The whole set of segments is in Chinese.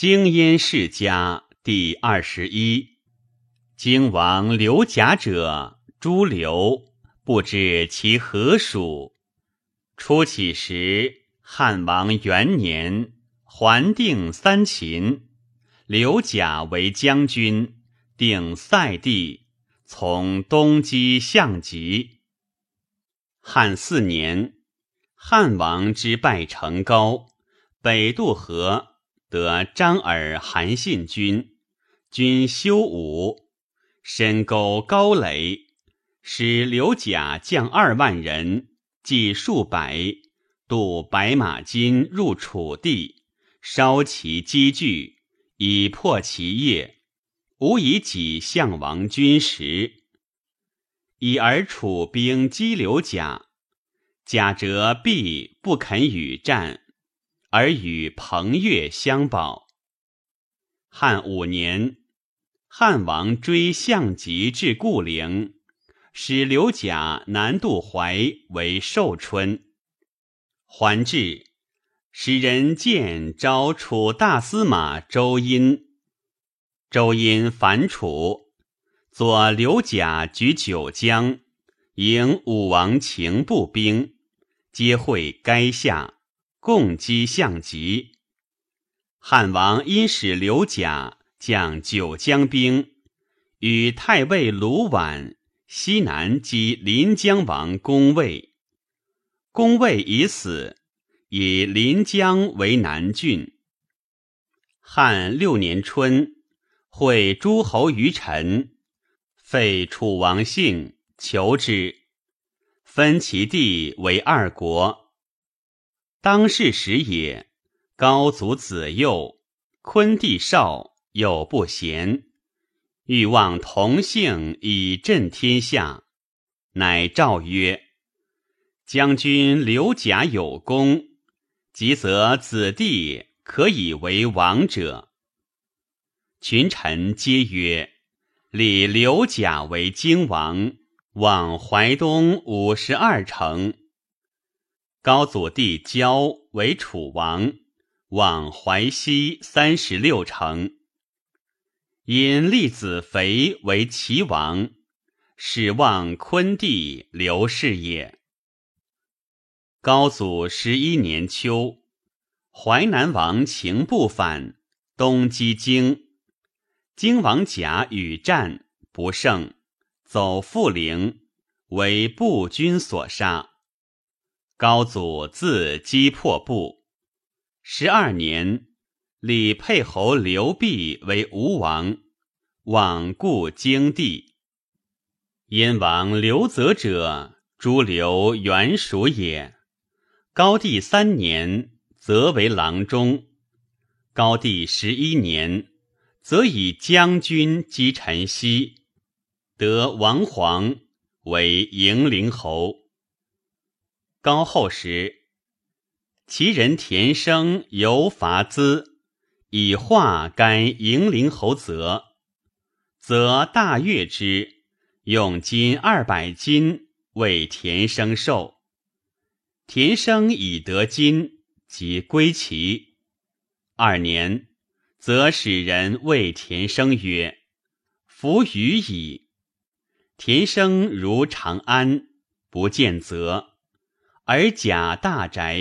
京燕世家第二十一。京王刘贾者，诸刘，不知其何属。初起时，汉王元年，还定三秦。刘贾为将军，定塞地，从东击项籍。汉四年，汉王之败成高，北渡河。得张耳、韩信军，军修武，深沟高垒，使刘贾将二万人，计数百，渡白马津入楚地，烧其积聚，以破其业，无以己项王军时。以而楚兵击刘贾，贾折必不肯与战。而与彭越相保。汉五年，汉王追项籍至固陵，使刘贾南渡淮为寿春。还至，使人见招楚大司马周殷。周殷反楚，左刘贾举九江，迎武王秦步兵，皆会垓下。共击项籍，汉王因使刘贾将九江兵与太尉卢绾西南击临江王公卫，公卫已死，以临江为南郡。汉六年春，会诸侯于陈，废楚王信，求之，分其地为二国。当世时也，高祖子幼，昆帝少，有不贤，欲望同姓以振天下，乃诏曰：“将军刘贾有功，即则子弟可以为王者。”群臣皆曰：“立刘贾为京王，往淮东五十二城。”高祖弟交为楚王，往淮西三十六城。因立子肥为齐王，始望昆帝刘氏也。高祖十一年秋，淮南王秦不反，东击荆。荆王甲与战不胜，走富陵，为步军所杀。高祖自击破部。十二年，立沛侯刘弼为吴王，罔顾京地。燕王刘泽者，诸刘原属也。高帝三年，则为郎中。高帝十一年，则以将军击陈豨，得王皇为迎陵侯。高后时，其人田生犹伐资，以化干迎陵侯泽，则大悦之，用金二百金为田生寿。田生以得金，即归齐。二年，则使人谓田生曰：“夫余矣。”田生如长安，不见泽。而贾大宅，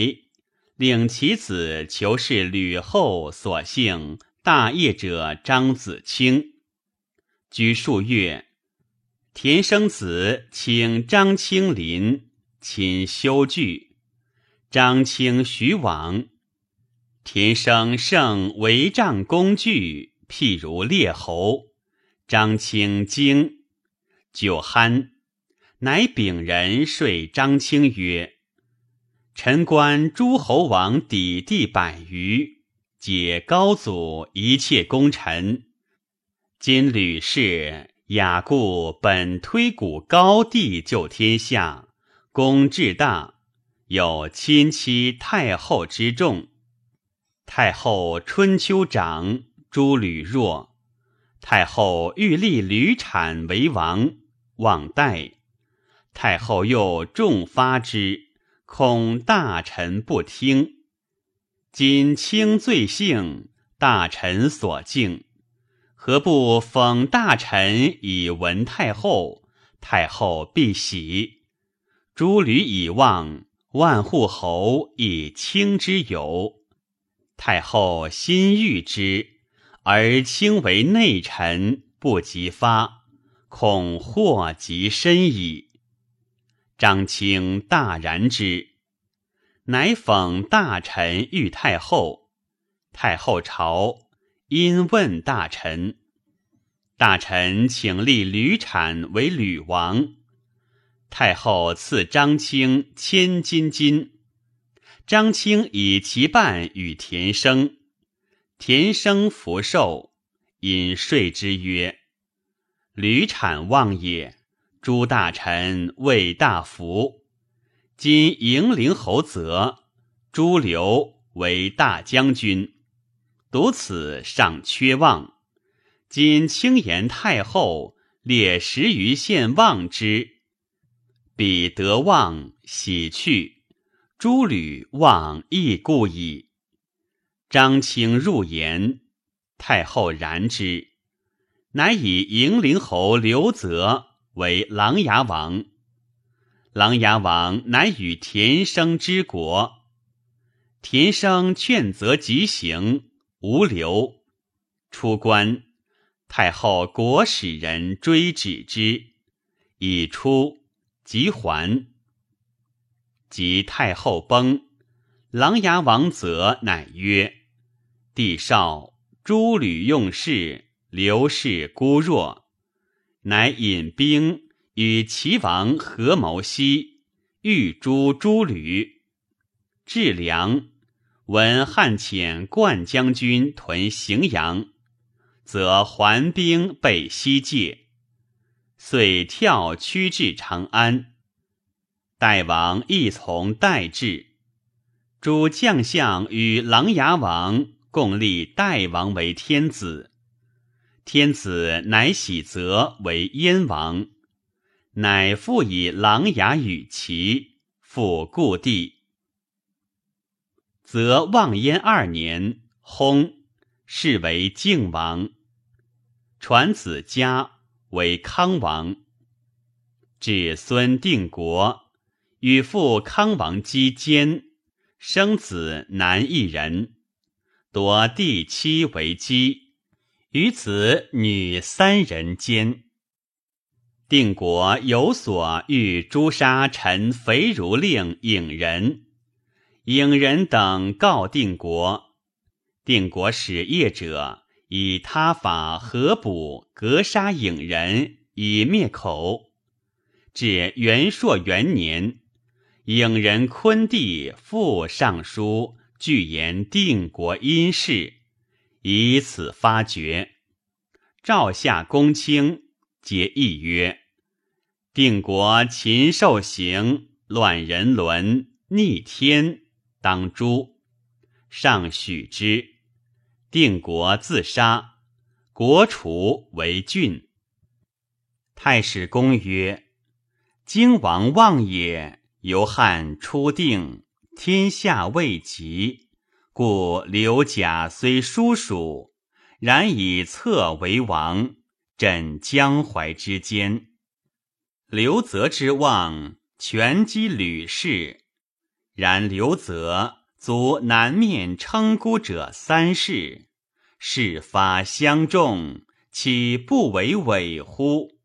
令其子求是吕后所幸大业者张子清。居数月，田生子请张清临，亲修具。张清徐往，田生胜帷帐工具，譬如列侯。张清惊，酒酣，乃禀人说张清曰。臣观诸侯王抵地百余，解高祖一切功臣。今吕氏雅故本推古高帝救天下，功至大，有亲戚太后之众。太后春秋长，诸吕弱。太后欲立吕产为王，望代。太后又重发之。恐大臣不听，今轻罪性，大臣所敬，何不封大臣以闻太后？太后必喜。诸吕以望，万户侯以卿之有。太后心欲之，而卿为内臣，不及发，恐祸及身矣。张卿大然之，乃讽大臣遇太后。太后朝，因问大臣。大臣请立吕产为吕王。太后赐张卿千金金。张卿以其半与田生，田生福寿，因说之曰：“吕产望也，诸大臣为大福。今迎陵侯泽朱刘为大将军，独此尚缺望。今轻言太后列十余县望之，彼得望喜去。”诸吕望亦故矣。张卿入言，太后然之，乃以迎陵侯刘泽为琅琊王。琅琊王乃与田生之国。田生劝则急行，无留。出关，太后国使人追止之，已出，即还。及太后崩，琅琊王则乃曰：“帝少，诸吕用事，刘氏孤弱，乃引兵与齐王合谋西，欲诛诸吕。至梁，闻汉遣冠将军屯荥阳，则还兵备西界，遂跳驱至长安。”代王亦从代至，诸将相与琅琊王共立代王为天子，天子乃喜则为燕王，乃复以琅琊与齐，复故地。则望燕二年，薨，是为靖王，传子嘉为康王，至孙定国。与父康王姬坚，生子男一人，夺第妻为姬，与子女三人间。定国有所欲诛杀臣肥如令影人，影人等告定国，定国使业者以他法合捕格杀影人以灭口。至元朔元年。影人昆弟复上书，具言定国因事，以此发觉。赵夏公卿皆议曰：“定国禽兽行，乱人伦，逆天，当诛。”上许之。定国自杀，国除为郡。太史公曰：“荆王望也。”由汉初定，天下未及，故刘贾虽叔属，然以策为王，枕江淮之间。刘泽之望，全击吕氏，然刘泽足南面称孤者三世，事发相重，岂不为伪乎？